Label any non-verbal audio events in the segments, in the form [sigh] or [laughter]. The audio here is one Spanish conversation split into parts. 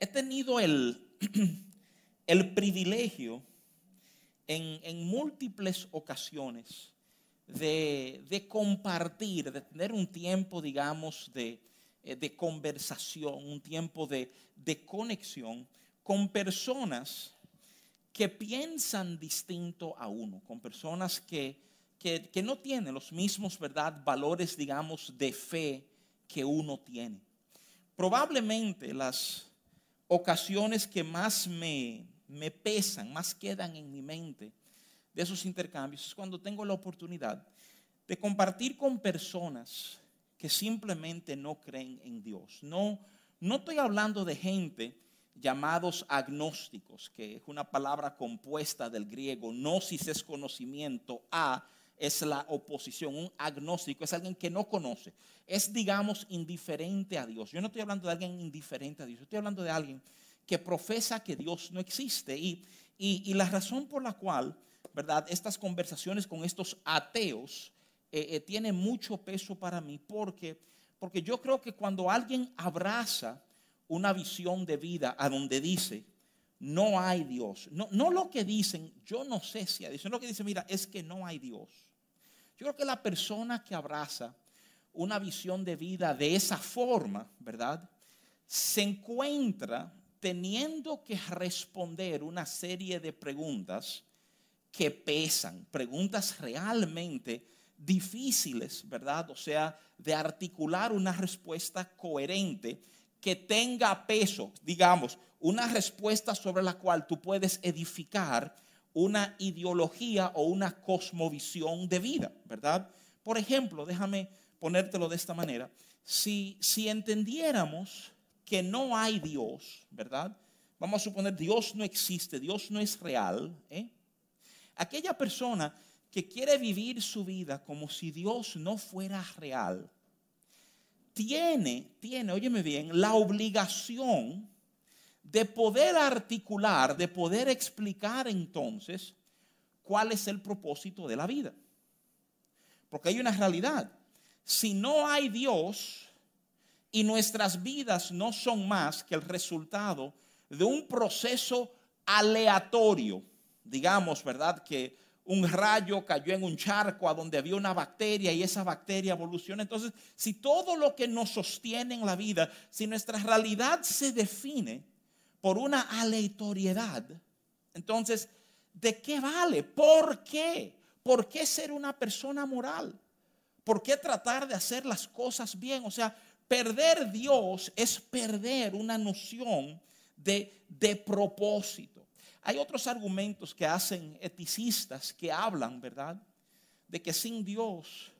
he tenido el, [clears throat] el privilegio en, múltiples ocasiones de, compartir, de tener un tiempo, digamos, de, eh, de conversación, un tiempo de, de conexión con personas que piensan distinto a uno, con personas que, que, que, no tienen los mismos ¿verdad? valores, digamos, de fe que uno tiene. Probablemente las, ocasiones que más me, me pesan, más quedan en mi mente de esos intercambios es cuando tengo la oportunidad de compartir con personas que simplemente no creen en Dios. No, no estoy hablando de gente llamados agnósticos, que es una palabra compuesta del griego, gnosis es conocimiento, a es la oposición. Un agnóstico es alguien que no conoce. Es, digamos, indiferente a Dios. Yo no estoy hablando de alguien indiferente a Dios. estoy hablando de alguien que profesa que Dios no existe. Y, y, la razón por la cual, ¿verdad? Estas conversaciones con estos ateos eh, eh, tienen mucho peso para mí. Porque, porque yo creo que cuando alguien abraza una visión de vida a donde dice, no hay Dios. No, no lo que dicen, yo no sé si hay Dios. lo que dicen, mira, es que no hay Dios. Yo creo que la persona que abraza una visión de vida de esa forma, ¿verdad? Se encuentra teniendo que responder una serie de preguntas que pesan, preguntas realmente difíciles, ¿verdad? O sea, de articular una respuesta coherente que tenga peso, digamos, una respuesta sobre la cual tú puedes edificar una ideología o una cosmovisión de vida, ¿verdad? Por ejemplo, déjame ponértelo de esta manera. Si, si entendiéramos que no hay Dios, ¿verdad? Vamos a suponer Dios no existe, Dios no es real. ¿eh? Aquella persona que quiere vivir su vida como si Dios no fuera real, tiene, tiene, óyeme bien, la obligación de poder articular, de poder explicar entonces cuál es el propósito de la vida. Porque hay una realidad. Si no hay Dios y nuestras vidas no son más que el resultado de un proceso aleatorio, digamos, ¿verdad? Que un rayo cayó en un charco a donde había una bacteria y esa bacteria evoluciona. Entonces, si todo lo que nos sostiene en la vida, si nuestra realidad se define por una aleatoriedad, entonces, ¿de qué vale? ¿Por qué? ¿Por qué ser una persona moral? ¿Por qué tratar de hacer las cosas bien? O sea, perder Dios es perder una noción de, de propósito. Hay otros argumentos que hacen eticistas que hablan, ¿verdad? De que sin Dios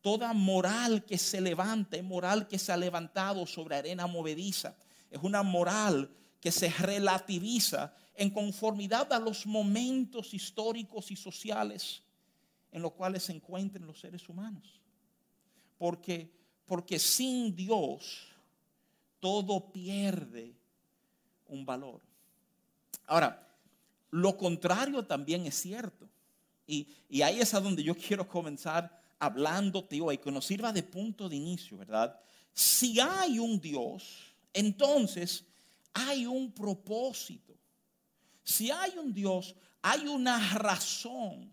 toda moral que se levanta moral que se ha levantado sobre arena movediza. Es una moral que se relativiza en conformidad a los momentos históricos y sociales en los cuales se encuentran los seres humanos. Porque, porque sin Dios todo pierde un valor. Ahora, lo contrario también es cierto. Y, y ahí es a donde yo [laughs] quiero comenzar hablándote hoy, que nos sirva de punto de inicio, ¿verdad? Si hay un Dios, entonces hay un propósito. Si hay un Dios, hay una razón.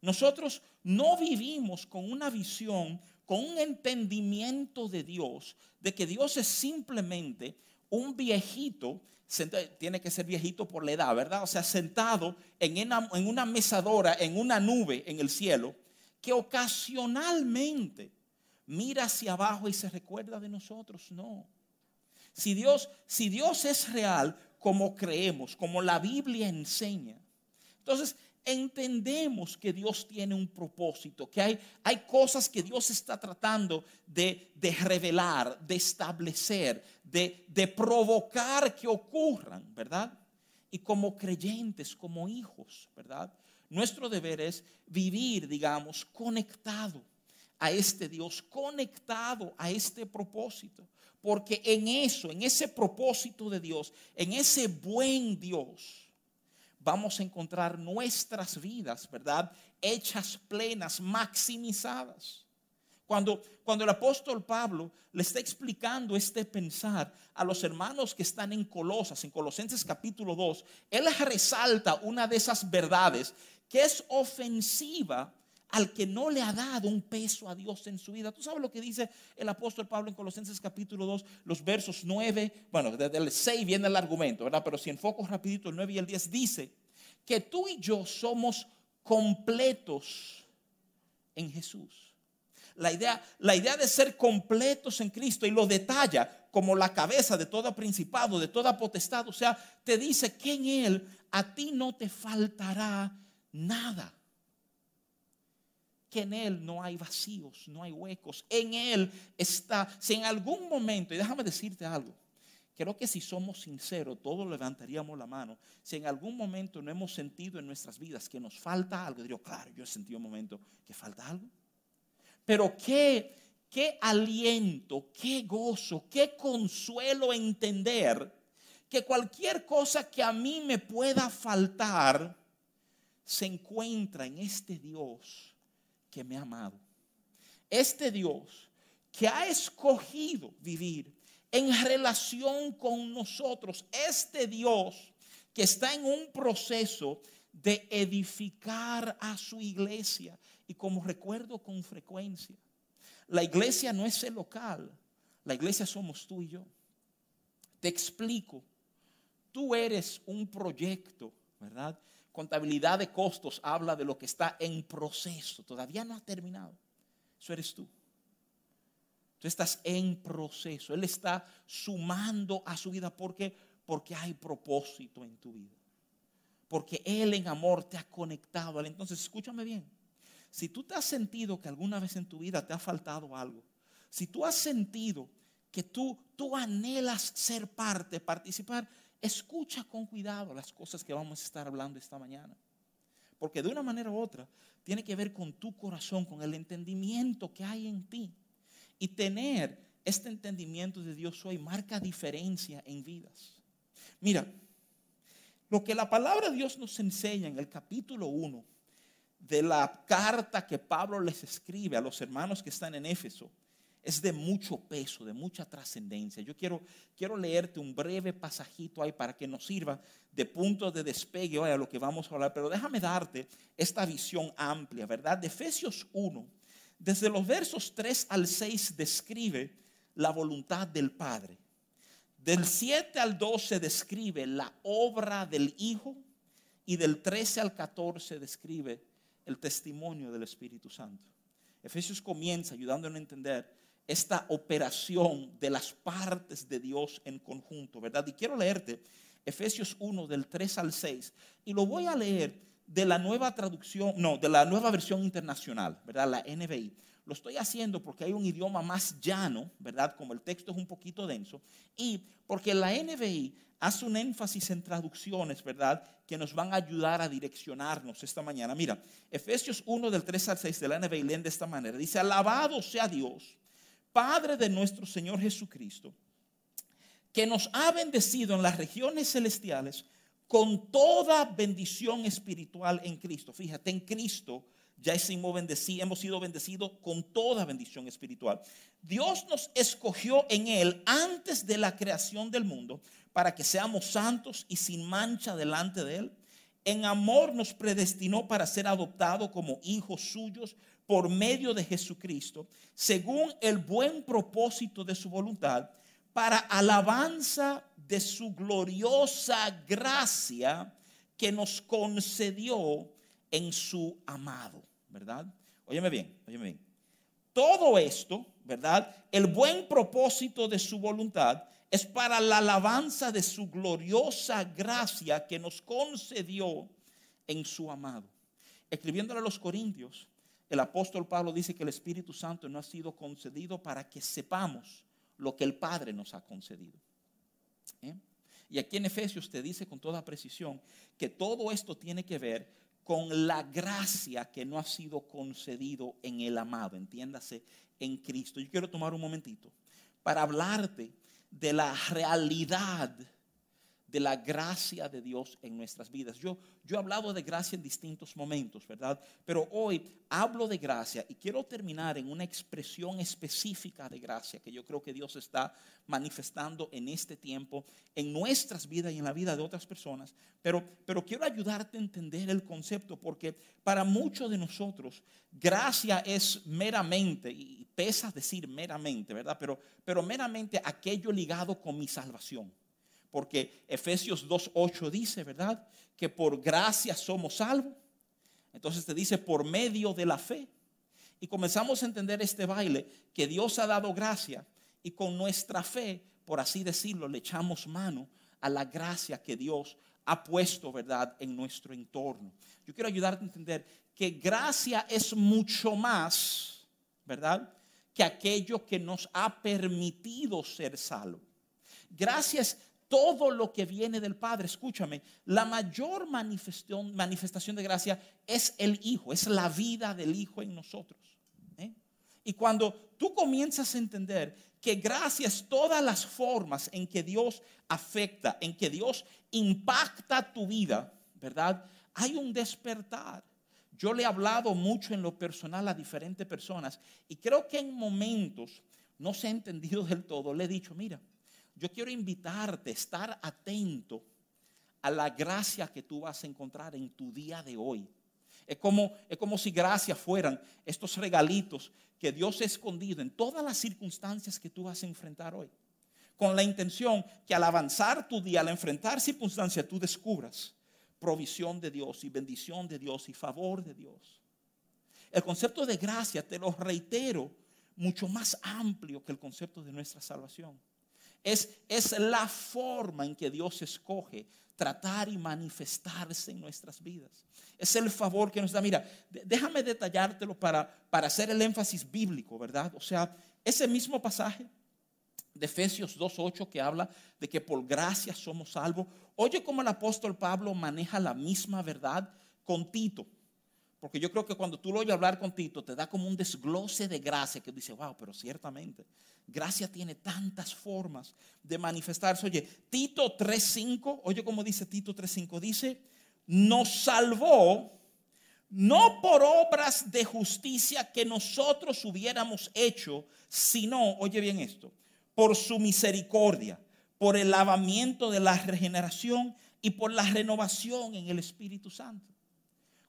Nosotros no vivimos con una visión, con un entendimiento de Dios, de que Dios es simplemente un viejito, tiene que ser viejito por la edad, ¿verdad? O sea, sentado en una, mesadora, en una nube en el cielo, que ocasionalmente mira hacia abajo y se recuerda de nosotros. No. Si Dios, si Dios es real, como creemos, como la Biblia enseña, entonces entendemos que Dios tiene un propósito, que hay, hay cosas que Dios está tratando de, revelar, de establecer, de, de provocar que ocurran, ¿verdad? Y como creyentes, como hijos, ¿verdad? Nuestro deber es vivir, digamos, conectado a este Dios, conectado a este propósito. Porque en eso, en ese propósito de Dios, en ese buen Dios, vamos a encontrar nuestras vidas, ¿verdad? Hechas plenas, maximizadas. Cuando, cuando el apóstol Pablo le está explicando este pensar a los hermanos que están en Colosas, en Colosenses capítulo 2, él resalta una de esas verdades que es ofensiva al que no le ha dado un peso a Dios en su vida. ¿Tú sabes lo que dice el apóstol Pablo en Colosenses capítulo 2, los versos 9? Bueno, desde el 6 viene el argumento, ¿verdad? Pero si enfoco rapidito el 9 y el 10, dice que tú y yo somos completos en Jesús. La idea, la idea de ser completos en Cristo y lo detalla como la cabeza de todo principado, de toda potestad. O sea, te dice que en Él a ti no te faltará nada que en Él no hay vacíos, no hay huecos. En Él está, si en algún momento, y déjame decirte algo, creo que si somos sinceros, todos levantaríamos la mano. Si en algún momento no hemos sentido en nuestras vidas que nos falta algo, diría, claro, yo he sentido un momento que falta algo. Pero qué, qué aliento, qué gozo, qué consuelo entender que cualquier cosa que a mí me pueda faltar se encuentra en este Dios que me ha amado. Este Dios que ha escogido vivir en relación con nosotros. Este Dios que está en un proceso de edificar a su iglesia. Y como recuerdo con frecuencia, la iglesia no es el local, la iglesia somos tú y yo. Te explico, tú eres un proyecto, ¿verdad? Contabilidad de costos habla de lo que está en proceso, todavía no ha terminado. Eso eres tú. Tú estás en proceso. Él está sumando a su vida porque porque hay propósito en tu vida. Porque Él en amor te ha conectado. Entonces, escúchame bien. Si tú te has sentido que alguna vez en tu vida te ha faltado algo, si tú has sentido que tú, tú anhelas ser parte, participar, escucha con cuidado las cosas que vamos a estar hablando esta mañana. Porque de una manera u otra tiene que ver con tu corazón, con el entendimiento que hay en ti. Y tener este entendimiento de Dios hoy marca diferencia en vidas. Mira, lo que la palabra de Dios nos enseña en el capítulo 1 de la carta que Pablo les escribe a los hermanos que están en Éfeso es de mucho peso, de mucha trascendencia. Yo quiero, quiero leerte un breve pasajito ahí para que nos sirva de punto de despegue a lo que vamos a hablar, pero déjame darte esta visión amplia, ¿verdad? De Efesios 1, desde los versos 3 al 6 describe la voluntad del Padre. Del 7 al 12 describe la obra del Hijo y del 13 al 14 describe el testimonio del Espíritu Santo. Efesios comienza ayudándonos a entender esta operación de las partes de Dios en conjunto, ¿verdad? Y quiero leerte Efesios 1 del 3 al 6 y lo voy a leer de la nueva traducción, no, de la nueva versión internacional, ¿verdad? La NBI. Lo estoy haciendo porque hay un idioma más llano, ¿verdad? Como el texto es un poquito denso y porque la NBI hace un énfasis en traducciones, ¿verdad? Que nos van a ayudar a direccionarnos esta mañana. Mira, Efesios 1 del 3 al 6 de la NBI leen de esta manera. Dice, alabado sea Dios Padre de nuestro Señor Jesucristo, que nos ha bendecido en las regiones celestiales con toda bendición espiritual en Cristo. Fíjate, en Cristo ya hemos, sido bendecidos con toda bendición espiritual. Dios nos escogió en Él antes de la creación del mundo para que seamos santos y sin mancha delante de Él. En amor nos predestinó para ser adoptados como hijos suyos por medio de Jesucristo, según el buen propósito de su voluntad, para alabanza de su gloriosa gracia que nos concedió en su amado, ¿verdad? Óyeme bien, óyeme bien. Todo esto, ¿verdad? El buen propósito de su voluntad es para la alabanza de su gloriosa gracia que nos concedió en su amado. Escribiéndole a los Corintios, el apóstol Pablo dice que el Espíritu Santo no ha sido concedido para que sepamos lo que el Padre nos ha concedido. ¿Eh? Y aquí en Efesios te dice con toda precisión que todo esto tiene que ver con la gracia que no ha sido concedido en el amado, entiéndase, en Cristo. Yo quiero tomar un momentito para hablarte de la realidad de la gracia de Dios en nuestras vidas. Yo, yo he hablado de gracia en distintos momentos, ¿verdad? Pero hoy hablo de gracia y quiero terminar en una expresión específica de gracia que yo creo que Dios está manifestando en este tiempo, en nuestras vidas y en la vida de otras personas. Pero, pero quiero ayudarte a entender el concepto porque para muchos de nosotros gracia es meramente, y pesa decir meramente, ¿verdad? Pero, pero meramente aquello ligado con mi salvación porque Efesios 2.8 dice, ¿verdad? Que por gracia somos salvos. Entonces te dice por medio de la fe. Y comenzamos a entender este baile, que Dios ha dado gracia y con nuestra fe, por así decirlo, le echamos mano a la gracia que Dios ha puesto, ¿verdad?, en nuestro entorno. Yo quiero ayudarte a entender que gracia es mucho más, ¿verdad?, que aquello que nos ha permitido ser salvos. Gracias todo lo que viene del Padre. Escúchame, la mayor manifestación, de gracia es el Hijo, es la vida del Hijo en nosotros. ¿eh? Y cuando tú comienzas a entender que gracias todas las formas en que Dios afecta, en que Dios impacta tu vida, ¿verdad? Hay un despertar. Yo le he hablado mucho en lo personal a diferentes personas y creo que en momentos no se ha entendido del todo. Le he dicho, mira, yo quiero invitarte a estar atento a la gracia que tú vas a encontrar en tu día de hoy. Es como, es como si gracias fueran estos regalitos que Dios ha escondido en todas las circunstancias que tú vas a enfrentar hoy. Con la intención que al avanzar tu día, al enfrentar circunstancias, tú descubras provisión de Dios y bendición de Dios y favor de Dios. El concepto de gracia, te lo reitero, mucho más amplio que el concepto de nuestra salvación. Es, es la forma en que Dios escoge tratar y manifestarse en nuestras vidas. Es el favor que nos da. Mira, déjame detallártelo para, para hacer el énfasis bíblico, ¿verdad? O sea, ese mismo pasaje de Efesios 2.8 que habla de que por gracia somos salvos. Oye cómo el apóstol Pablo maneja la misma verdad con Tito. Porque yo creo que cuando tú lo oyes hablar con Tito, te da como un desglose de gracia que dice, wow, pero ciertamente, gracia tiene tantas formas de manifestarse. Oye, Tito 3.5, oye cómo dice Tito 3.5, dice, nos salvó no por obras de justicia que nosotros hubiéramos hecho, sino, oye bien esto, por su misericordia, por el lavamiento de la regeneración y por la renovación en el Espíritu Santo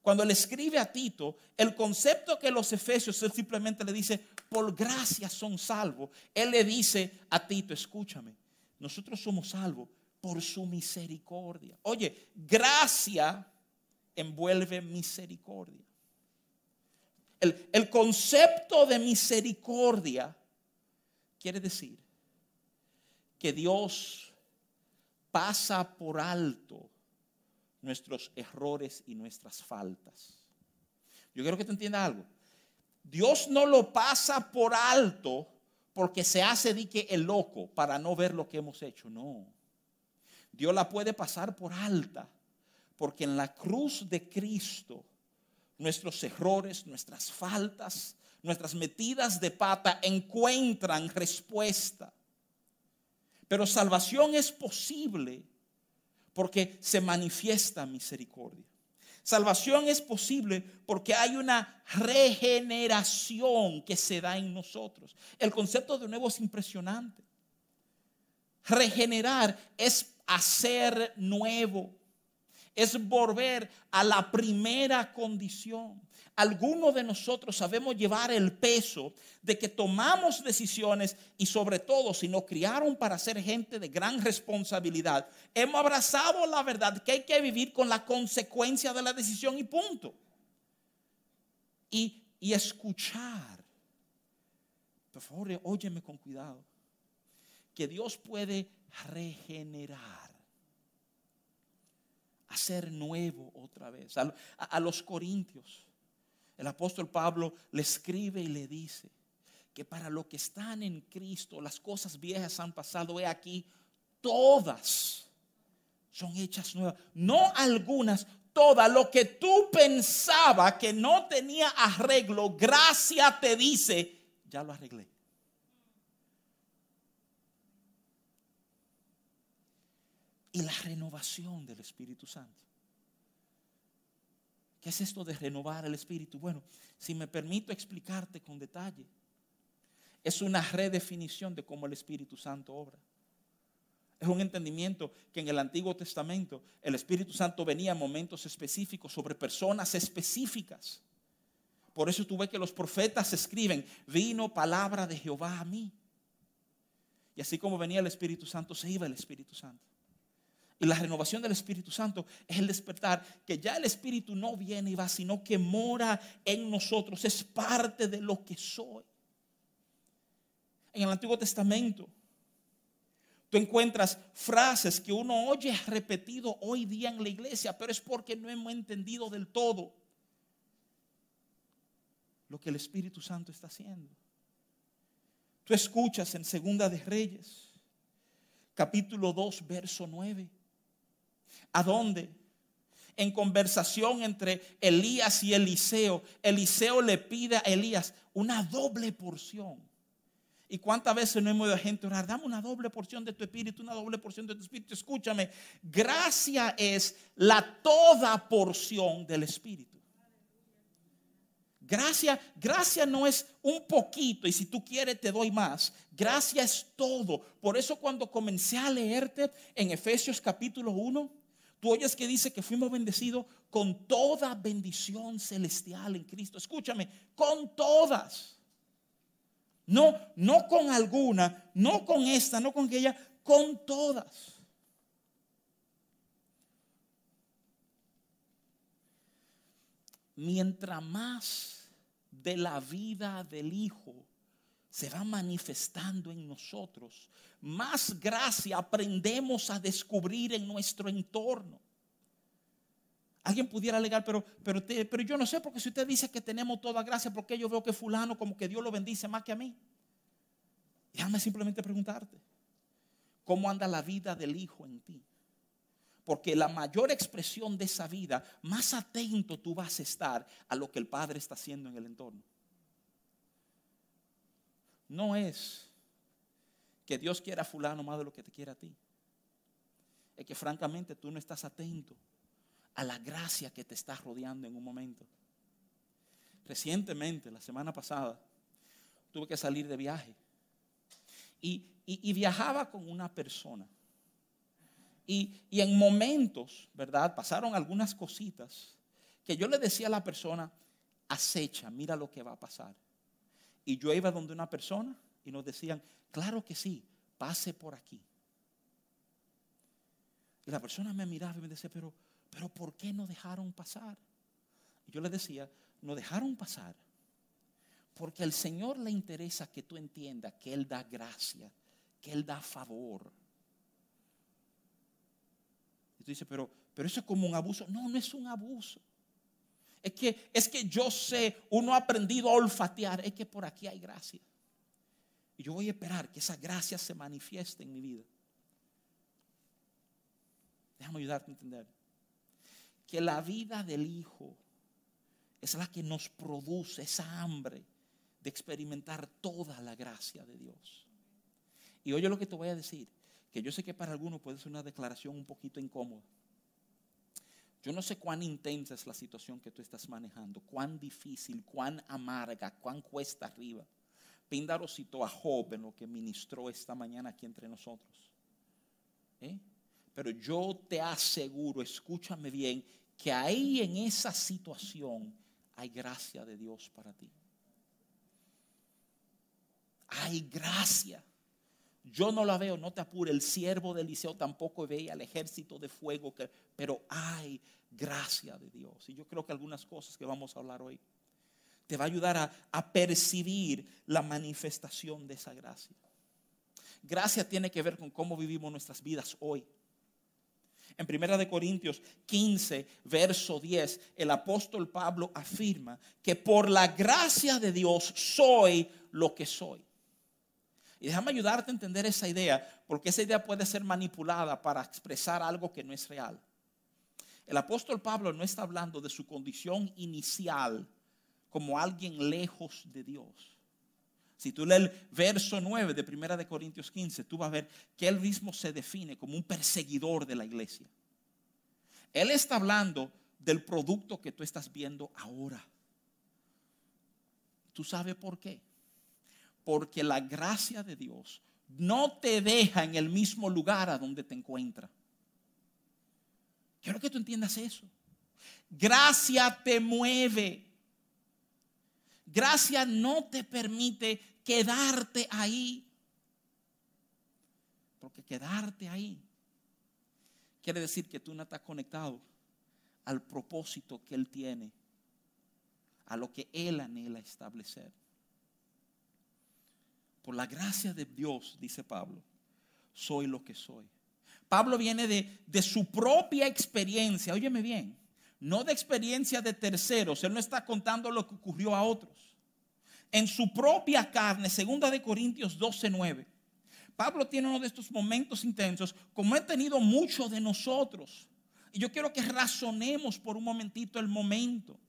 cuando le escribe a Tito, el concepto que los efesios, él simplemente le dice, por gracia son salvos. Él le dice a Tito, escúchame, nosotros somos salvos por su misericordia. Oye, gracia envuelve misericordia. El, el concepto de misericordia quiere decir que Dios pasa por alto nuestros errores y nuestras faltas. Yo quiero que te entienda algo. Dios no lo pasa por alto porque se hace dique el loco para no ver lo que hemos hecho. No. Dios la puede pasar por alta porque en la cruz de Cristo nuestros errores, nuestras faltas, nuestras metidas de pata encuentran respuesta. Pero salvación es posible porque se manifiesta misericordia. Salvación es posible porque hay una regeneración que se da en nosotros. El concepto de nuevo es impresionante. Regenerar es hacer nuevo, es volver a la primera condición algunos de nosotros sabemos llevar el peso de que tomamos decisiones y sobre todo si nos criaron para ser gente de gran responsabilidad, hemos abrazado la verdad que hay que vivir con la consecuencia de la decisión y punto. Y, y escuchar. Por favor, óyeme con cuidado. Que Dios puede regenerar hacer nuevo otra vez. a, los corintios, el apóstol Pablo le escribe y le dice que para los que están en Cristo las cosas viejas han pasado, he aquí, todas son hechas nuevas, no algunas, todas. Lo que tú pensabas que no tenía arreglo, gracia te dice, ya lo arreglé. Y la renovación del Espíritu Santo. ¿Qué es esto de renovar el Espíritu? Bueno, si me permito explicarte con detalle, es una redefinición de cómo el Espíritu Santo obra. Es un entendimiento que en el Antiguo Testamento el Espíritu Santo venía en momentos específicos sobre personas específicas. Por eso tú ves que los profetas escriben, vino palabra de Jehová a mí. Y así como venía el Espíritu Santo, se iba el Espíritu Santo. Y la renovación del Espíritu Santo es el despertar, que ya el Espíritu no viene y va, sino que mora en nosotros, es parte de lo que soy. En el Antiguo Testamento, tú encuentras frases que uno oye repetido hoy día en la iglesia, pero es porque no hemos entendido del todo lo que el Espíritu Santo está haciendo. Tú escuchas en Segunda de Reyes, capítulo 2, verso 9. ¿A dónde? En conversación entre Elías y Eliseo, Eliseo le pide a Elías una doble porción. ¿Y cuántas veces no hemos oído a gente orar? Dame una doble porción de tu espíritu, una doble porción de tu espíritu. Escúchame, gracia es la toda porción del espíritu. Gracia, gracia no es un poquito y si tú quieres te doy más. Gracia es todo. Por eso cuando comencé a leerte en Efesios capítulo 1, tú oyes que dice que fuimos bendecidos con toda bendición celestial en Cristo. Escúchame, con todas. No, no con alguna, no con esta, no con aquella, con todas. Mientras más de la vida del Hijo se va manifestando en nosotros, más gracia aprendemos a descubrir en nuestro entorno. Alguien pudiera alegar, pero, pero, pero yo no sé, porque si usted dice que tenemos toda gracia, porque yo veo que fulano como que Dios lo bendice más que a mí? Déjame simplemente preguntarte, ¿cómo anda la vida del Hijo en ti? Porque la mayor expresión de esa vida, más atento tú vas a estar a lo que el Padre está haciendo en el entorno. No es que Dios quiera a fulano más de lo que te quiere a ti. Es que francamente tú no estás atento a la gracia que te está rodeando en un momento. Recientemente, la semana pasada, tuve que salir de viaje. Y, y viajaba con una persona y, en momentos, ¿verdad? Pasaron algunas cositas que yo le decía a la persona, acecha, mira lo que va a pasar. Y yo iba donde una persona y nos decían, claro que sí, pase por aquí. Y la persona me miraba y me decía, pero, pero ¿por qué no dejaron pasar? Y yo le decía, no dejaron pasar. Porque al Señor le interesa que tú entiendas que Él da gracia, que Él da favor dice, pero, pero eso es como un abuso. No, no es un abuso. Es que, es que yo sé, uno ha aprendido a olfatear, es que por aquí hay gracia. Y yo voy a esperar que esa gracia se manifieste en mi vida. Déjame ayudarte a entender. Que la vida del Hijo es la que nos produce esa hambre de experimentar toda la gracia de Dios. Y oye lo que te voy a decir que yo sé que para algunos puede ser una declaración un poquito incómoda. Yo no sé cuán intensa es la situación que tú estás manejando, cuán difícil, cuán amarga, cuán cuesta arriba. Píndaro citó a Job en lo que ministró esta mañana aquí entre nosotros. ¿Eh? Pero yo te aseguro, escúchame bien, que ahí en esa situación hay gracia de Dios para ti. Hay gracia. Yo no la veo, no te apure. El siervo de Eliseo tampoco veía el ejército de fuego, que, pero hay gracia de Dios. Y yo creo que algunas cosas que vamos a hablar hoy te va a ayudar a, a percibir la manifestación de esa gracia. Gracia tiene que ver con cómo vivimos nuestras vidas hoy. En Primera de Corintios 15, verso 10, el apóstol Pablo afirma que por la gracia de Dios soy lo que soy. Y déjame ayudarte a entender esa idea, porque esa idea puede ser manipulada para expresar algo que no es real. El apóstol Pablo no está hablando de su condición inicial como alguien lejos de Dios, Si tú lees el verso 9 de Primera de Corintios 15, tú vas a ver que él mismo se define como un perseguidor de la iglesia. Él está hablando del producto que tú estás viendo ahora. ¿Tú sabes por qué? Porque la gracia de Dios no te deja en el mismo lugar a donde te encuentra. Quiero que tú entiendas eso. Gracia te mueve. Gracia no te permite quedarte ahí. Porque quedarte ahí quiere decir que tú no estás conectado al propósito que Él tiene, a lo que Él anhela establecer. Por la gracia de Dios, dice Pablo, soy lo que soy. Pablo viene de, de su propia experiencia, óyeme bien, no de experiencia de terceros, él no está contando lo que ocurrió a otros. En su propia carne, segunda de Corintios 12, 9. Pablo tiene uno de estos momentos intensos, como he tenido muchos de nosotros. Y yo quiero que razonemos por un momentito el momento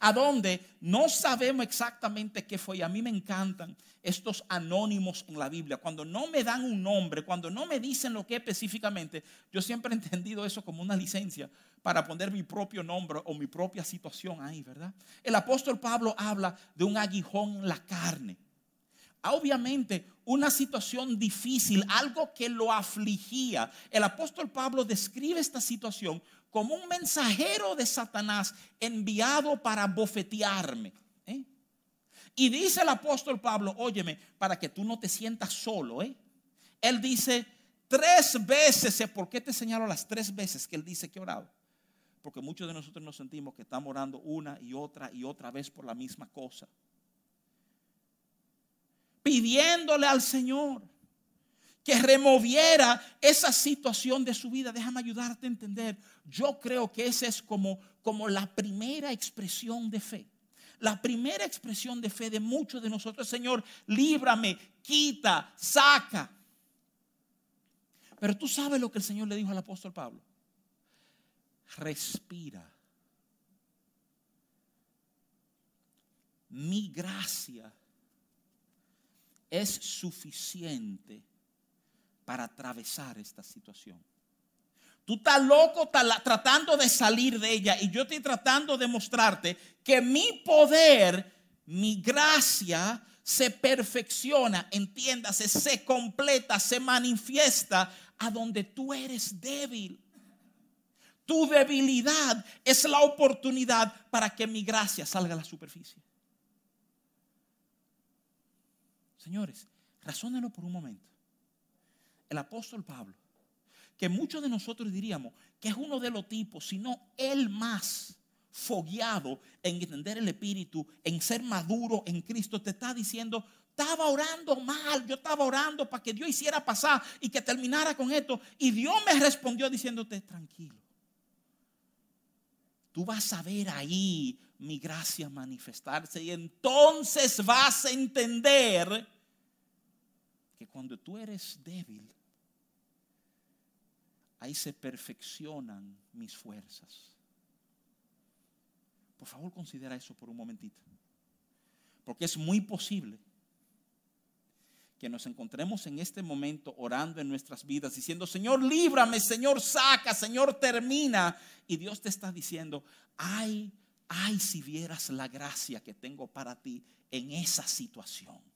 a donde no sabemos exactamente qué fue. A mí me encantan estos anónimos en la Biblia. Cuando no me dan un nombre, cuando no me dicen lo que específicamente, yo siempre he entendido eso como una licencia para poner mi propio nombre o mi propia situación ahí, ¿verdad? El apóstol Pablo habla de un aguijón en la carne. Obviamente, una situación difícil, algo que lo afligía. El apóstol Pablo describe esta situación como un mensajero de Satanás enviado para bofetearme. ¿eh? Y dice el apóstol Pablo, óyeme, para que tú no te sientas solo. ¿eh? Él dice tres veces, ¿por qué te señalo las tres veces que él dice que orado? Porque muchos de nosotros nos sentimos que estamos orando una y otra y otra vez por la misma cosa. Pidiéndole al Señor que removiera esa situación de su vida. Déjame ayudarte a entender. Yo creo que esa es como, como la primera expresión de fe. La primera expresión de fe de muchos de nosotros, Señor, líbrame, quita, saca. Pero tú sabes lo que el Señor le dijo al apóstol Pablo. Respira. Mi gracia es suficiente para atravesar esta situación. Tú estás loco tratando de salir de ella y yo estoy tratando de mostrarte que mi poder, mi gracia se perfecciona, entiéndase, se completa, se manifiesta a donde tú eres débil. Tu debilidad es la oportunidad para que mi gracia salga a la superficie. Señores, razónenlo por un momento el apóstol Pablo, que muchos de nosotros diríamos que es uno de los tipos, sino el más fogueado en entender el Espíritu, en ser maduro en Cristo, te está diciendo, estaba orando mal, yo estaba orando para que Dios hiciera pasar y que terminara con esto. Y Dios me respondió diciéndote, tranquilo. Tú vas a ver ahí mi gracia manifestarse y entonces vas a entender que cuando tú eres débil, ahí se perfeccionan mis fuerzas. Por favor, considera eso por un momentito. Porque es muy posible que nos encontremos en este momento orando en nuestras vidas, diciendo, Señor, líbrame, Señor, saca, Señor, termina. Y Dios te está diciendo, ay, ay, si vieras la gracia que tengo para ti en esa situación.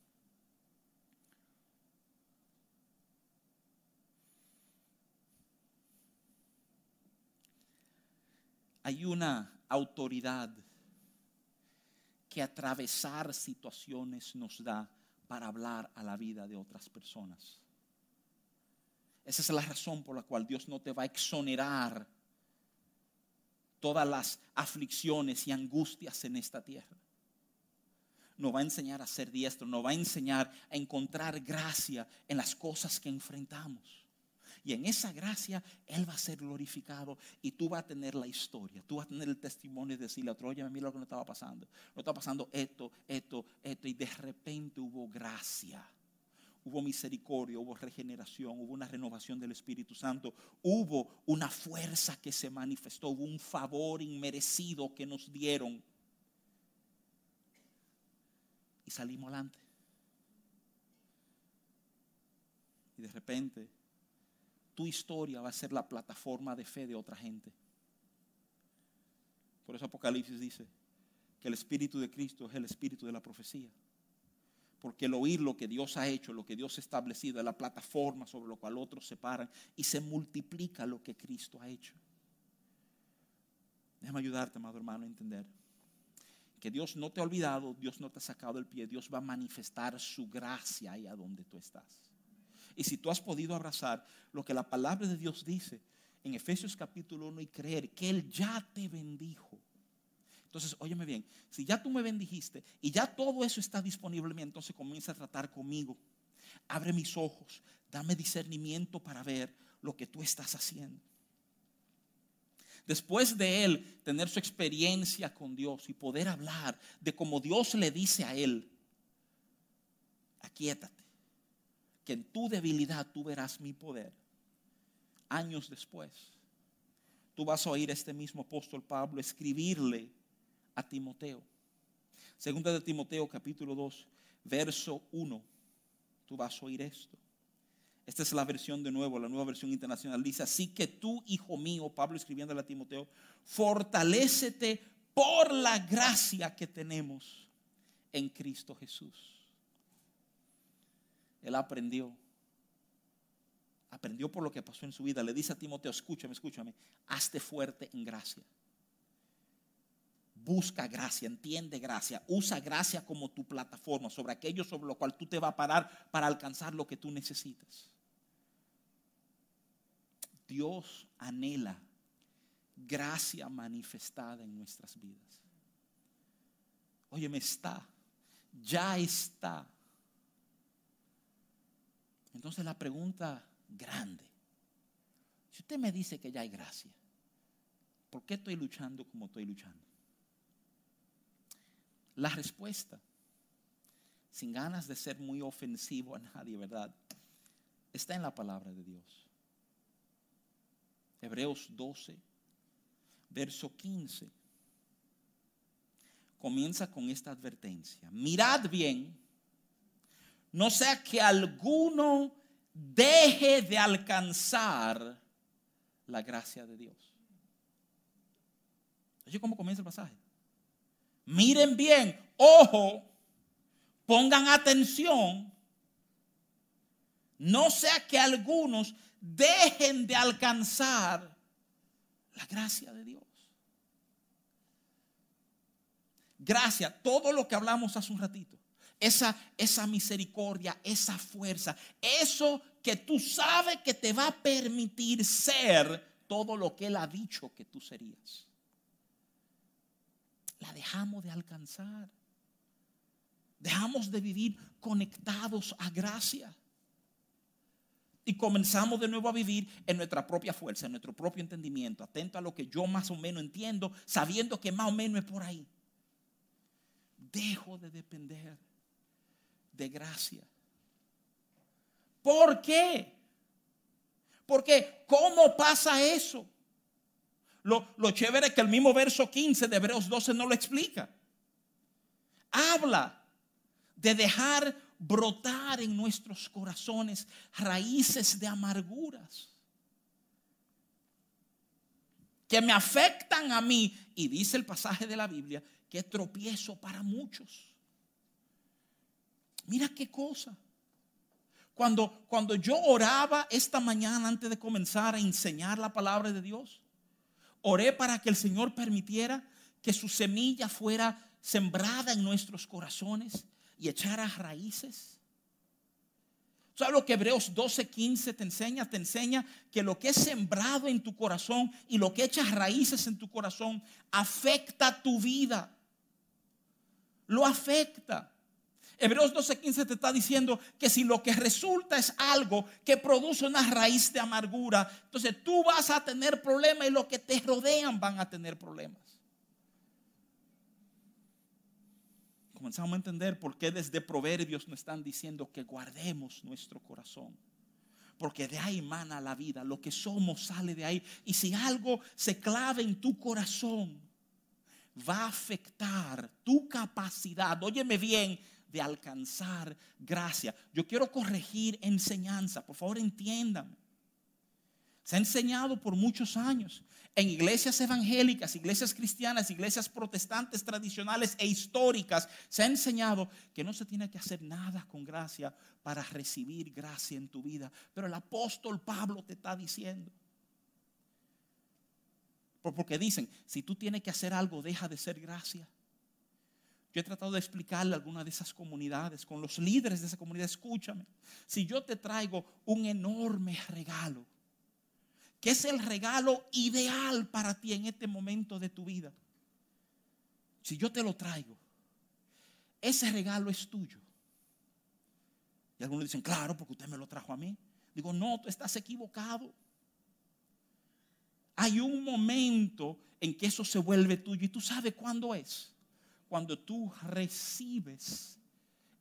Hay una autoridad que atravesar situaciones nos da para hablar a la vida de otras personas. Esa es la razón por la cual Dios no te va a exonerar todas las aflicciones y angustias en esta tierra. Nos va a enseñar a ser diestro, nos va a enseñar a encontrar gracia en las cosas que enfrentamos. Y en esa gracia Él va a ser glorificado y tú vas a tener la historia, tú vas a tener el testimonio de decirle a otro, oye, mira lo que no estaba pasando. No estaba pasando esto, esto, esto. Y de repente hubo gracia hubo misericordia, hubo regeneración, hubo una renovación del Espíritu Santo, hubo una fuerza que se manifestó, hubo un favor inmerecido que nos dieron. Y salimos adelante. Y de repente, tu historia va a ser la plataforma de fe de otra gente. Por eso Apocalipsis dice que el Espíritu de Cristo es el Espíritu de la profecía. Porque el oír lo que Dios ha hecho, lo que Dios ha establecido, es la plataforma sobre lo cual otros se paran y se multiplica lo que Cristo ha hecho. Déjame ayudarte, amado hermano, a entender que Dios no te ha olvidado, Dios no te ha sacado el pie, Dios va a manifestar su gracia ahí a donde tú estás. Y si tú has podido abrazar lo que la palabra de Dios dice en Efesios capítulo 1 y creer que Él ya te bendijo. Entonces, óyeme bien, si ya tú me bendijiste y ya todo eso está disponible, entonces comienza a tratar conmigo. Abre mis ojos, dame discernimiento para ver lo que tú estás haciendo. Después de él tener su experiencia con Dios y poder hablar de cómo Dios le dice a él, aquíétate, que en tu debilidad tú verás mi poder. Años después, tú vas a oír a este mismo apóstol Pablo escribirle a Timoteo. Segunda de Timoteo capítulo 2, verso 1. Tú vas a oír esto. Esta es la versión de nuevo, la nueva versión internacional. Dice, así que tú, hijo mío, Pablo escribiéndole a Timoteo, fortalécete por la gracia que tenemos en Cristo Jesús. Él aprendió. Aprendió por lo que pasó en su vida. Le dice a Timoteo, escúchame, escúchame, hazte fuerte en gracia. Busca gracia, entiende gracia, usa gracia como tu plataforma sobre aquello sobre lo cual tú te vas a parar para alcanzar lo que tú necesitas. Dios anhela gracia manifestada en nuestras vidas. me está, ya está. Entonces la pregunta grande, si usted me dice que ya hay gracia, ¿por qué estoy luchando como estoy luchando? La respuesta, sin ganas de ser muy ofensivo a nadie, ¿verdad? Está en la palabra de Dios. Hebreos 12, verso 15, comienza con esta advertencia. Mirad bien, no sea que alguno deje de alcanzar la gracia de Dios. Oye, ¿cómo comienza el pasaje? Miren bien, ojo, pongan atención, no sea que algunos dejen de alcanzar la gracia de Dios. Gracia, todo lo que hablamos hace un ratito. Esa, esa misericordia, esa fuerza, eso que tú sabes que te va a permitir ser todo lo que Él ha dicho que tú serías. La dejamos de alcanzar. Dejamos de vivir conectados a gracia y comenzamos de nuevo a vivir en nuestra propia fuerza, en nuestro propio entendimiento, atento a lo que yo más o menos entiendo, sabiendo que más o menos es por ahí. Dejo de depender de gracia. ¿Por qué? Porque ¿cómo pasa eso? Lo, chévere es que el mismo verso 15 de Hebreos 12 no lo explica. Habla de dejar brotar en nuestros corazones raíces de amarguras que me afectan a mí. Y dice el pasaje de la Biblia que tropiezo para muchos. Mira qué cosa. Cuando, cuando yo oraba esta mañana antes de comenzar a enseñar la palabra de Dios, oré para que el Señor permitiera que su semilla fuera sembrada en nuestros corazones y echar raíces. ¿Sabes lo que Hebreos 12:15 te enseña? Te enseña que lo que es sembrado en tu corazón y lo que echas raíces en tu corazón afecta tu vida. Lo afecta. Hebreos 12:15 te está diciendo que si lo que resulta es algo que produce una raíz de amargura, entonces tú vas a tener problemas y los que te rodean van a tener problemas. comenzamos a entender por qué desde Proverbios nos están diciendo que guardemos nuestro corazón. Porque de ahí mana la vida, lo que somos sale de ahí. Y si algo se clave en tu corazón, va a afectar tu capacidad, óyeme bien, de alcanzar gracia. Yo quiero corregir enseñanza, por favor entiéndame. Se ha enseñado por muchos años en iglesias evangélicas, iglesias cristianas, iglesias protestantes tradicionales e históricas. Se ha enseñado que no se tiene que hacer nada con gracia para recibir gracia en tu vida. Pero el apóstol Pablo te está diciendo. Porque dicen, si tú tienes que hacer algo, deja de ser gracia. Yo he tratado de explicarle a alguna de esas comunidades, con los líderes de esa comunidad, escúchame, si yo te traigo un enorme regalo, que es el regalo ideal para ti en este momento de tu vida. Si yo te lo traigo, ese regalo es tuyo. Y algunos dicen, claro, porque usted me lo trajo a mí. Digo, no, tú estás equivocado. Hay un momento en que eso se vuelve tuyo y tú sabes cuándo es. Cuando tú recibes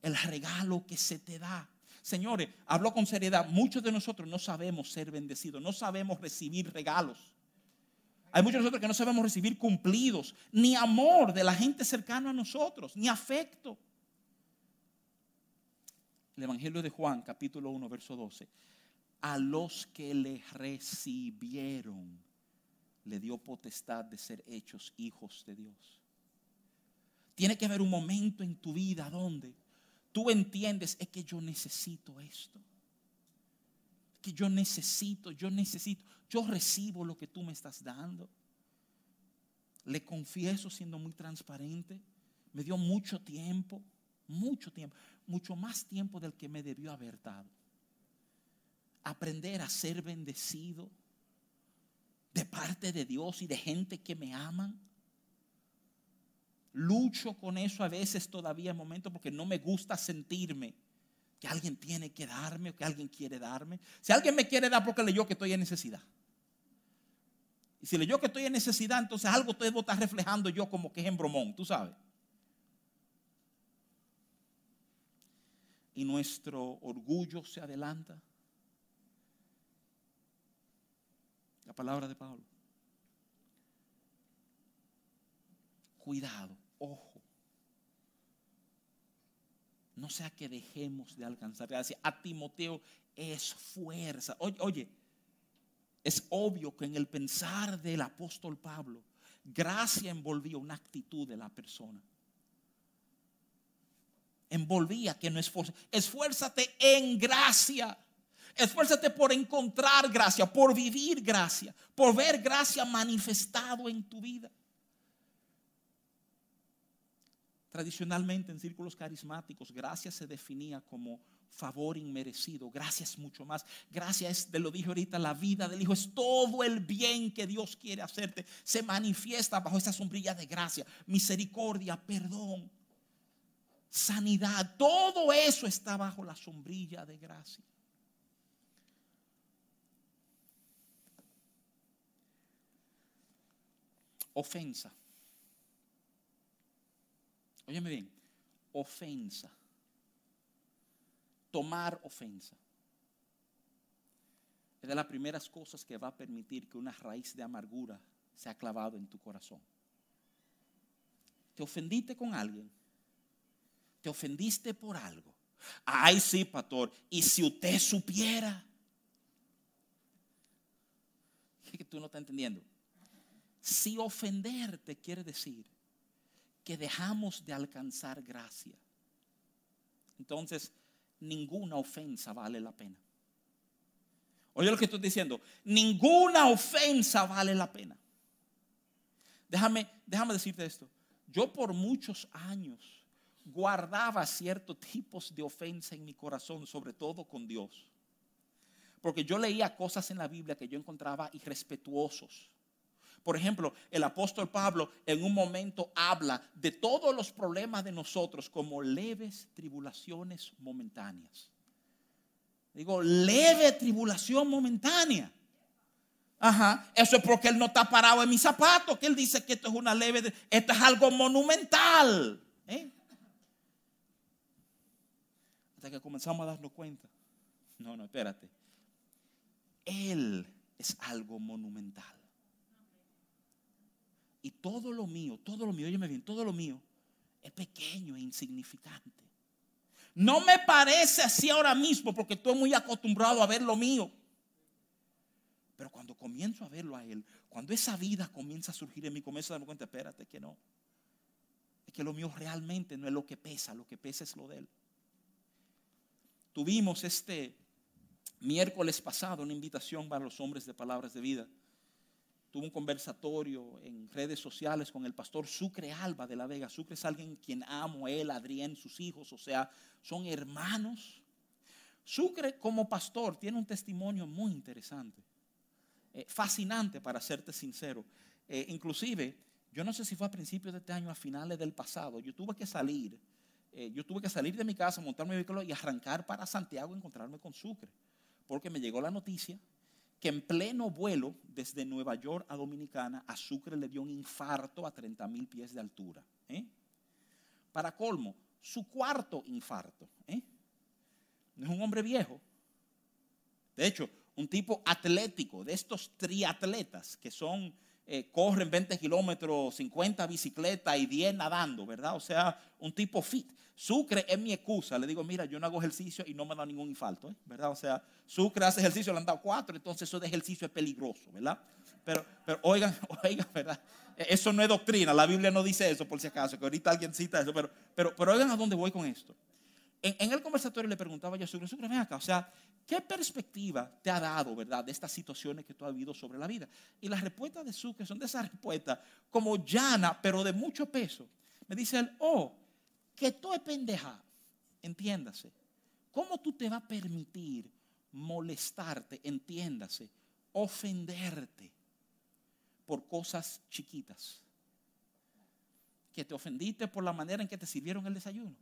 el regalo que se te da. Señores, hablo con seriedad. Muchos de nosotros no sabemos ser bendecidos, no sabemos recibir regalos. Hay muchos de nosotros que no sabemos recibir cumplidos, ni amor de la gente cercana a nosotros, ni afecto. El Evangelio de Juan, capítulo 1, verso 12. A los que le recibieron, le dio potestad de ser hechos hijos de Dios. Tiene que haber un momento en tu vida donde tú entiendes, es que yo necesito esto. Que yo necesito, yo necesito, yo recibo lo que tú me estás dando. Le confieso siendo muy transparente, me dio mucho tiempo, mucho tiempo, mucho más tiempo del que me debió haber dado. Aprender a ser bendecido de parte de Dios y de gente que me aman Lucho con eso a veces todavía en momentos porque no me gusta sentirme que alguien tiene que darme o que alguien quiere darme. Si alguien me quiere dar porque leyó que estoy en necesidad. Y si leyó que estoy en necesidad, entonces algo debo estar reflejando yo como que es en bromón, tú sabes. Y nuestro orgullo se adelanta. La palabra de Pablo. Cuidado ojo. No sea que dejemos de alcanzar gracia. A Timoteo es fuerza. Oye, es obvio que en el pensar del apóstol Pablo, gracia envolvía una actitud de la persona. Envolvía que no esfuerza. Esfuérzate en gracia. Esfuérzate por encontrar gracia, por vivir gracia, por ver gracia manifestado en tu vida. Tradicionalmente en círculos carismáticos, gracia se definía como favor inmerecido. Gracias mucho más. Gracia es, de lo dije ahorita, la vida del Hijo. Es todo el bien que Dios quiere hacerte. Se manifiesta bajo esta sombrilla de gracia. Misericordia, perdón, sanidad. Todo eso está bajo la sombrilla de gracia. Ofensa. Óyeme bien, ofensa. Tomar ofensa. Es de las primeras cosas que va a permitir que una raíz de amargura se ha clavado en tu corazón. ¿Te ofendiste con alguien? ¿Te ofendiste por algo? Ay, sí, pastor. Y si usted supiera. Es que tú no estás entendiendo. Si ofenderte quiere decir que dejamos de alcanzar gracia. Entonces, ninguna ofensa vale la pena. Oye lo que estoy diciendo, ninguna ofensa vale la pena. Déjame, decirte esto. Yo por muchos años guardaba ciertos tipos de ofensa en mi corazón, sobre todo con Dios. Porque yo leía cosas en la Biblia que yo encontraba irrespetuosos por ejemplo, el apóstol Pablo en un momento habla de todos los problemas de nosotros como leves tribulaciones momentáneas. Digo, leve tribulación momentánea. Ajá, eso es porque él no está parado en mis zapatos, que él dice que esto es una leve, esto es algo monumental. ¿eh? Hasta que comenzamos a darnos cuenta. No, no, espérate. Él es algo monumental. Y todo lo mío, todo lo mío, óyeme bien, todo lo mío es pequeño e insignificante. No me parece así ahora mismo porque estoy muy acostumbrado a ver lo mío. Pero cuando comienzo a verlo a Él, cuando esa vida comienza a surgir en mí, comienzo a darme cuenta, espérate, que no. Es que lo mío realmente no es lo que pesa, lo que pesa es lo de Él. Tuvimos este miércoles pasado una invitación para los hombres de palabras de vida. Tuve un conversatorio en redes sociales con el pastor Sucre Alba de La Vega. Sucre es alguien quien amo, él, Adrián, sus hijos, o sea, son hermanos. Sucre como pastor tiene un testimonio muy interesante. Eh, fascinante para serte sincero. Eh, inclusive, yo no sé si fue a principios de este año, a finales del pasado, yo tuve que salir, eh, yo tuve que salir de mi casa, montar mi vehículo y arrancar para Santiago a encontrarme con Sucre, porque me llegó la noticia que en pleno vuelo desde Nueva York a Dominicana, a Sucre le dio un infarto a 30 mil pies de altura. Para colmo, su cuarto infarto. No es un hombre viejo. De hecho, un tipo atlético, de estos triatletas que son, eh, corren 20 kilómetros, 50 bicicleta y 10 nadando, ¿verdad? O sea, un tipo fit. Sucre es mi excusa. Le digo, mira, yo no hago ejercicio y no me da ningún infarto, ¿eh? ¿verdad? O sea, Sucre hace ejercicio, le han dado cuatro, entonces eso de ejercicio es peligroso, ¿verdad? Pero, pero oigan, [laughs] oigan, ¿verdad? Eso no es doctrina, la Biblia no dice eso por si acaso, que ahorita alguien cita eso, pero, pero, pero oigan a dónde voy con esto. En, el conversatorio le preguntaba yo a Sucre, Sucre, ven acá, o sea, ¿qué perspectiva te ha dado, verdad, de estas situaciones que tú has vivido sobre la vida? Y las respuestas de Sucre son de esas respuestas como llana, pero de mucho peso. Me dice él, oh, que tú es pendeja, entiéndase. ¿Cómo tú te vas a permitir molestarte, entiéndase, ofenderte por cosas chiquitas? Que te ofendiste por la manera en que te sirvieron el desayuno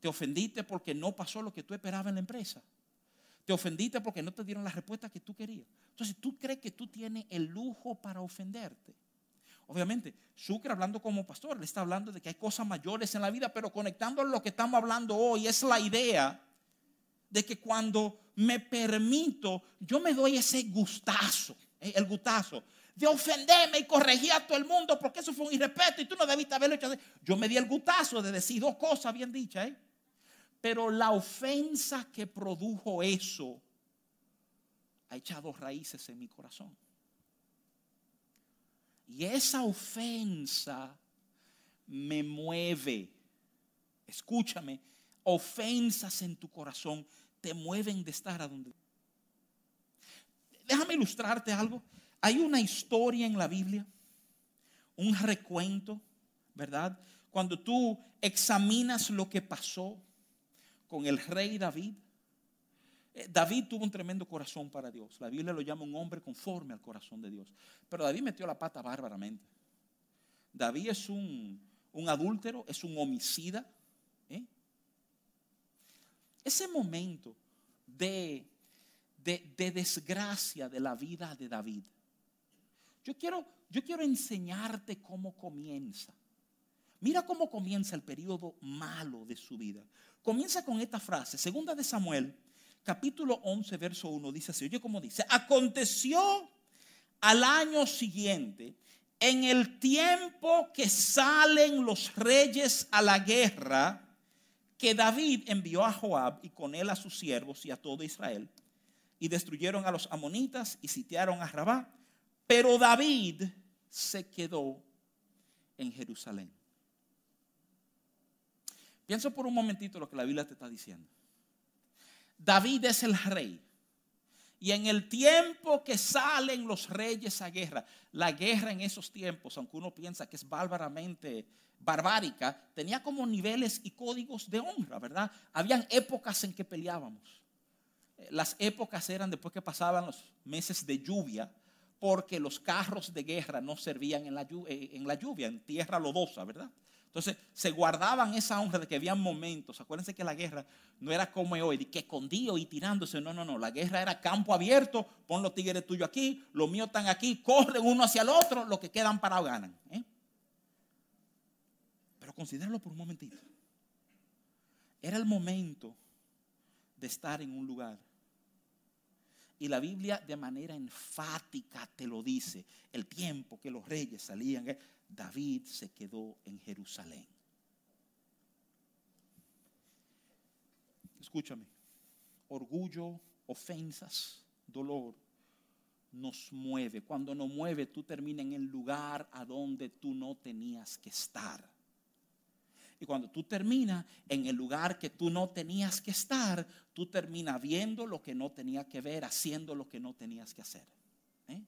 te ofendiste porque no pasó lo que tú esperabas en la empresa. Te ofendiste porque no te dieron la respuesta que tú querías. Entonces, ¿tú crees que tú tienes el lujo para ofenderte? Obviamente, Sucre hablando como pastor, le está hablando de que hay cosas mayores en la vida, pero conectando a lo que estamos hablando hoy, es la idea de que cuando me permito, yo me doy ese gustazo, eh, el gustazo de ofenderme y corregir a todo el mundo porque eso fue un irrespeto y tú no debiste haberlo hecho. Yo me di el gustazo de decir dos cosas bien dichas, ¿eh? Pero la ofensa que produjo eso ha echado raíces en mi corazón. Y esa ofensa me mueve. Escúchame, ofensas en tu corazón te mueven de estar a donde. Déjame ilustrarte algo. Hay una historia en la Biblia, un recuento, ¿verdad? Cuando tú examinas lo que pasó con el rey David. Eh, David tuvo un tremendo corazón para Dios. La Biblia lo llama un hombre conforme al corazón de Dios. Pero David metió la pata bárbaramente. David es un, adúltero, es un homicida. ¿eh? Ese momento de, de, de, desgracia de la vida de David. Yo quiero, yo quiero enseñarte cómo comienza. Mira cómo comienza el periodo malo de su vida. Comienza con esta frase, segunda de Samuel, capítulo 11, verso 1, dice así, oye cómo dice, aconteció al año siguiente, en el tiempo que salen los reyes a la guerra, que David envió a Joab y con él a sus siervos y a todo Israel, y destruyeron a los amonitas y sitiaron a Rabá, pero David se quedó en Jerusalén. Pienso por un momentito lo que la Biblia te está diciendo. David es el rey. Y en el tiempo que salen los reyes a guerra, la guerra en esos tiempos, aunque uno piensa que es bárbaramente barbárica, tenía como niveles y códigos de honra, ¿verdad? Habían épocas en que peleábamos. Eh, las épocas eran después que pasaban los meses de lluvia, porque los carros de guerra no servían en la, eh, en la lluvia, en tierra lodosa, ¿verdad? Entonces se guardaban esa honra de que había momentos. Acuérdense que la guerra no era como hoy, que escondido y tirándose. No, no, no. La guerra era campo abierto. Pon los tigres tuyos aquí, los míos están aquí, corren uno hacia el otro, los que quedan parados ganan. ¿eh? Pero considéralo por un momentito. Era el momento de estar en un lugar. Y la Biblia de manera enfática te lo dice. El tiempo que los reyes salían. ¿eh? David se quedó en Jerusalén. escúchame, orgullo, ofensas, dolor, nos mueve. Cuando nos mueve, tú terminas en el lugar a donde tú no tenías que estar. Y cuando tú terminas en el lugar que tú no tenías que estar, tú terminas viendo lo que no tenías que ver, haciendo lo que no tenías que hacer. ¿eh?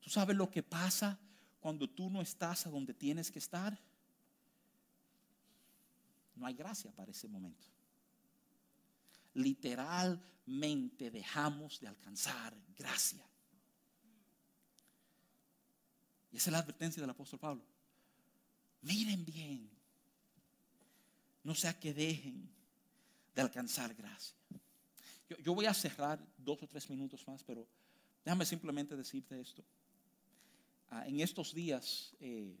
¿Tú sabes lo que pasa cuando tú no estás a donde tienes que estar? No hay gracia para ese momento. Literalmente dejamos de alcanzar gracia. Y esa es la advertencia del apóstol Pablo. Miren bien no sea que dejen de alcanzar gracia. Yo, voy a cerrar dos o tres minutos más, pero déjame simplemente decirte esto. Ah, en estos días, eh,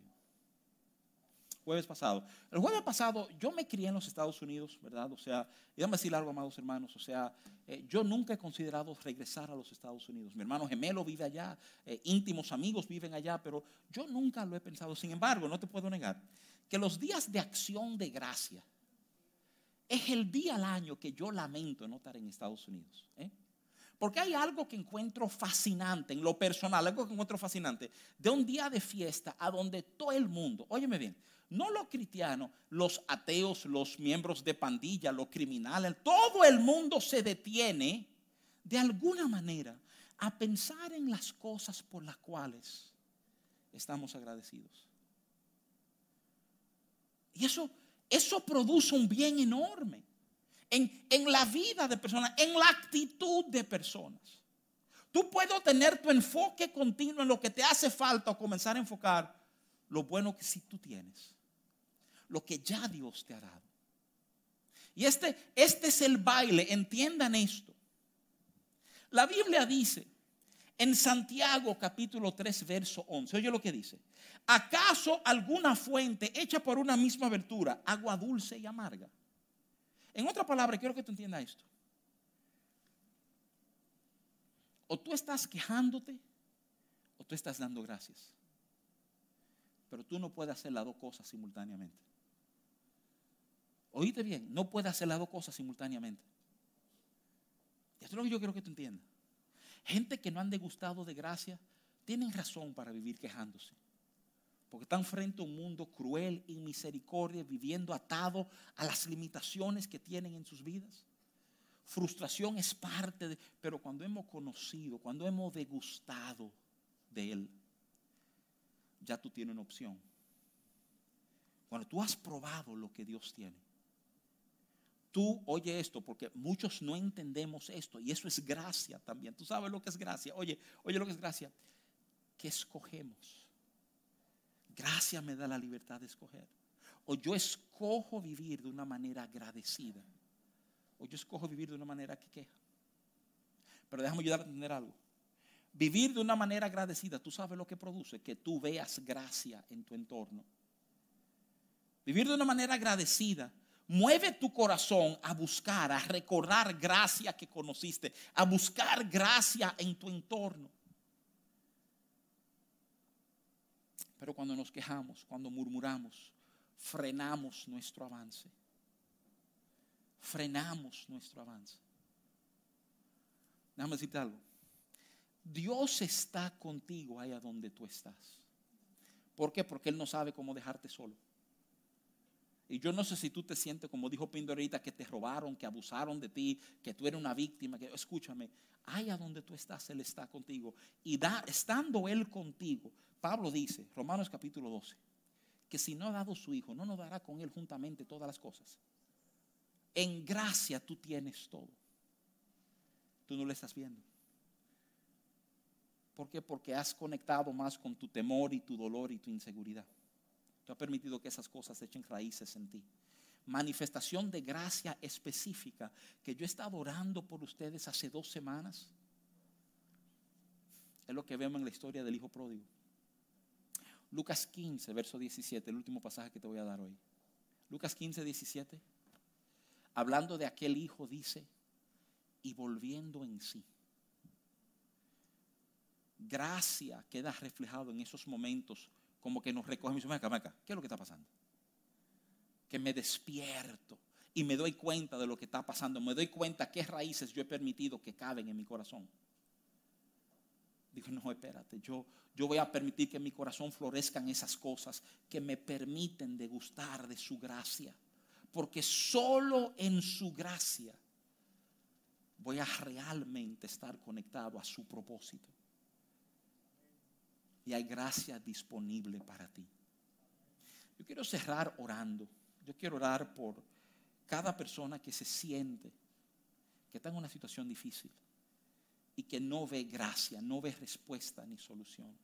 jueves pasado, el jueves pasado yo me crié en los Estados Unidos, ¿verdad? O sea, déjame decir algo, amados hermanos, o sea, eh, yo nunca he considerado regresar a los Estados Unidos. Mi hermano gemelo vive allá, eh, íntimos amigos viven allá, pero yo nunca lo he pensado. Sin embargo, no te puedo negar que los días de acción de gracia, es el día al año que yo lamento no estar en Estados Unidos. ¿eh? Porque hay algo que encuentro fascinante en lo personal, algo que encuentro fascinante, de un día de fiesta a donde todo el mundo, óyeme bien, no los cristianos, los ateos, los miembros de pandilla, los criminales, todo el mundo se detiene de alguna manera a pensar en las cosas por las cuales estamos agradecidos. Y eso eso produce un bien enorme en, en la vida de personas, en la actitud de personas. Tú puedes tener tu enfoque continuo en lo que te hace falta o comenzar a enfocar lo bueno que sí tú tienes, lo que ya Dios te ha dado. Y este, este es el baile, entiendan esto. La Biblia dice en Santiago capítulo 3, verso 11, oye lo que dice, ¿Acaso alguna fuente hecha por una misma abertura, agua dulce y amarga? En otra palabra, quiero que tú entiendas esto. O tú estás quejándote o tú estás dando gracias. Pero tú no puedes hacer las dos cosas simultáneamente. Oíste bien, no puedes hacer las dos cosas simultáneamente. Y esto es lo que yo quiero que tú entiendas. Gente que no han degustado de gracia tienen razón para vivir quejándose porque están frente a un mundo cruel, y misericordia, viviendo atado a las limitaciones que tienen en sus vidas. Frustración es parte de, pero cuando hemos conocido, cuando hemos degustado de Él, ya tú tienes una opción. Cuando tú has probado lo que Dios tiene, tú oye esto, porque muchos no entendemos esto, y eso es gracia también. Tú sabes lo que es gracia. Oye, oye lo que es gracia. Que escogemos Gracia me da la libertad de escoger. O yo escojo vivir de una manera agradecida. O yo escojo vivir de una manera que queja. Pero déjame ayudar a entender algo. Vivir de una manera agradecida, tú sabes lo que produce, que tú veas gracia en tu entorno. Vivir de una manera agradecida mueve tu corazón a buscar, a recordar gracia que conociste, a buscar gracia en tu entorno. Pero cuando nos quejamos, cuando murmuramos, frenamos nuestro avance. Frenamos nuestro avance. Déjame decirte algo. Dios está contigo allá donde tú estás. ¿Por qué? Porque Él no sabe cómo dejarte solo. Y yo no sé si tú te sientes, como dijo Pindorita, que te robaron, que abusaron de ti, que tú eres una víctima. Que, escúchame, allá donde tú estás, Él está contigo. Y da, estando Él contigo, Pablo dice, Romanos capítulo 12, que si no ha dado su Hijo, no nos dará con Él juntamente todas las cosas. En gracia tú tienes todo. Tú no lo estás viendo. ¿Por qué? Porque has conectado más con tu temor y tu dolor y tu inseguridad. Tú has permitido que esas cosas echen raíces en ti. Manifestación de gracia específica que yo he estado orando por ustedes hace dos semanas. Es lo que vemos en la historia del Hijo Pródigo. Lucas 15, verso 17, el último pasaje que te voy a dar hoy. Lucas 15, 17. Hablando de aquel hijo, dice, y volviendo en sí. Gracia queda reflejado en esos momentos como que nos recoge y dice, acá, acá, ¿qué es lo que está pasando? Que me despierto y me doy cuenta de lo que está pasando, me doy cuenta qué raíces yo he permitido que caben en mi corazón. Digo, no, espérate, yo, yo voy a permitir que en mi corazón florezcan esas cosas que me permiten degustar de su gracia. Porque solo en su gracia voy a realmente estar conectado a su propósito. Y hay gracia disponible para ti. Yo quiero cerrar orando. Yo quiero orar por cada persona que se siente que está en una situación difícil y que no ve gracia, no ve respuesta ni solución.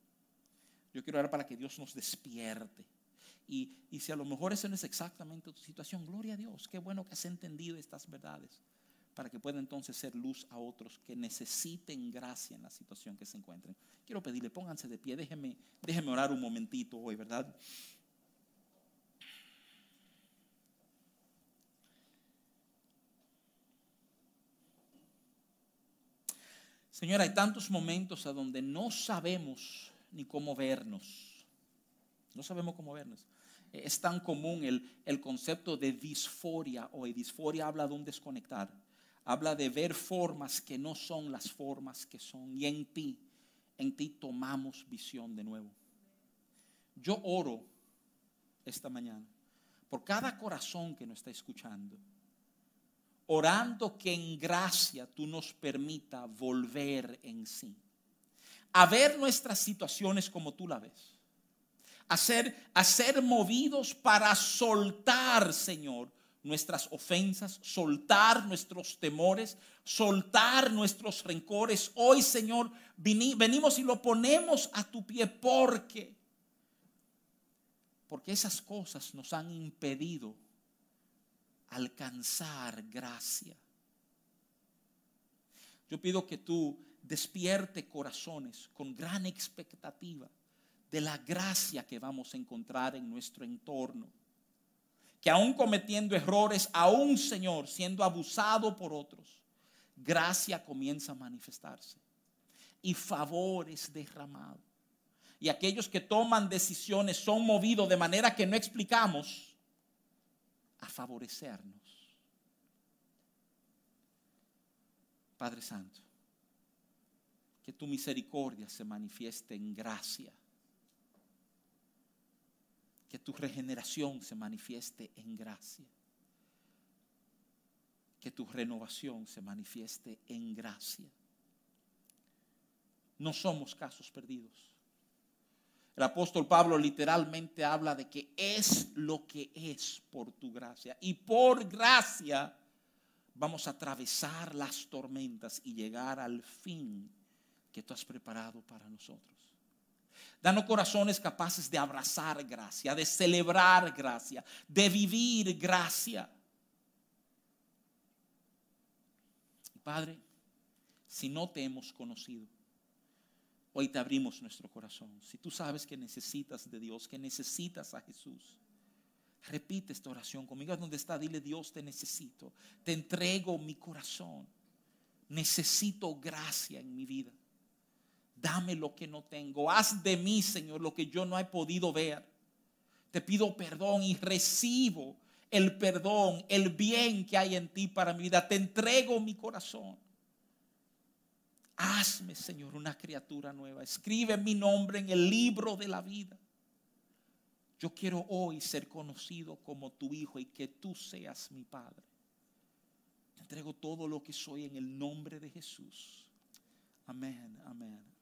Yo quiero orar para que Dios nos despierte. Y, y si a lo mejor esa no es exactamente tu situación, gloria a Dios, qué bueno que has entendido estas verdades para que pueda entonces ser luz a otros que necesiten gracia en la situación que se encuentren. Quiero pedirle, pónganse de pie, déjenme, déjenme orar un momentito hoy, ¿verdad? Señor, hay tantos momentos a donde no sabemos ni cómo vernos. No sabemos cómo vernos. Es tan común el, el concepto de disforia o disforia habla de un desconectar. Habla de ver formas que no son las formas que son. Y en ti, en ti tomamos visión de nuevo. Yo oro esta mañana por cada corazón que nos está escuchando orando que en gracia tú nos permita volver en sí. A ver nuestras situaciones como tú la ves. A ser, a ser movidos para soltar, Señor, nuestras ofensas, soltar nuestros temores, soltar nuestros rencores. Hoy, Señor, venimos y lo ponemos a tu pie porque porque esas cosas nos han impedido alcanzar gracia. Yo pido que tú despierte corazones con gran expectativa de la gracia que vamos a encontrar en nuestro entorno. Que aún cometiendo errores, aún Señor, siendo abusado por otros, gracia comienza a manifestarse y favor es derramado. Y aquellos que toman decisiones son movidos de manera que no explicamos a favorecernos. Padre Santo, que tu misericordia se manifieste en gracia. Que tu regeneración se manifieste en gracia. Que tu renovación se manifieste en gracia. No somos casos perdidos el apóstol Pablo literalmente habla de que es lo que es por tu gracia. Y por gracia vamos a atravesar las tormentas y llegar al fin que tú has preparado para nosotros. Danos corazones capaces de abrazar gracia, de celebrar gracia, de vivir gracia. Padre, si no te hemos conocido, Hoy te abrimos nuestro corazón. Si tú sabes que necesitas de Dios, que necesitas a Jesús, repite esta oración conmigo. Donde está? Dile, Dios, te necesito. Te entrego mi corazón. Necesito gracia en mi vida. Dame lo que no tengo. Haz de mí, Señor, lo que yo no he podido ver. Te pido perdón y recibo el perdón, el bien que hay en ti para mi vida. Te entrego mi corazón. Hazme, Señor, una criatura nueva. Escribe mi nombre en el libro de la vida. Yo quiero hoy ser conocido como tu hijo y que tú seas mi Padre. Te entrego todo lo que soy en el nombre de Jesús. Amén, amén.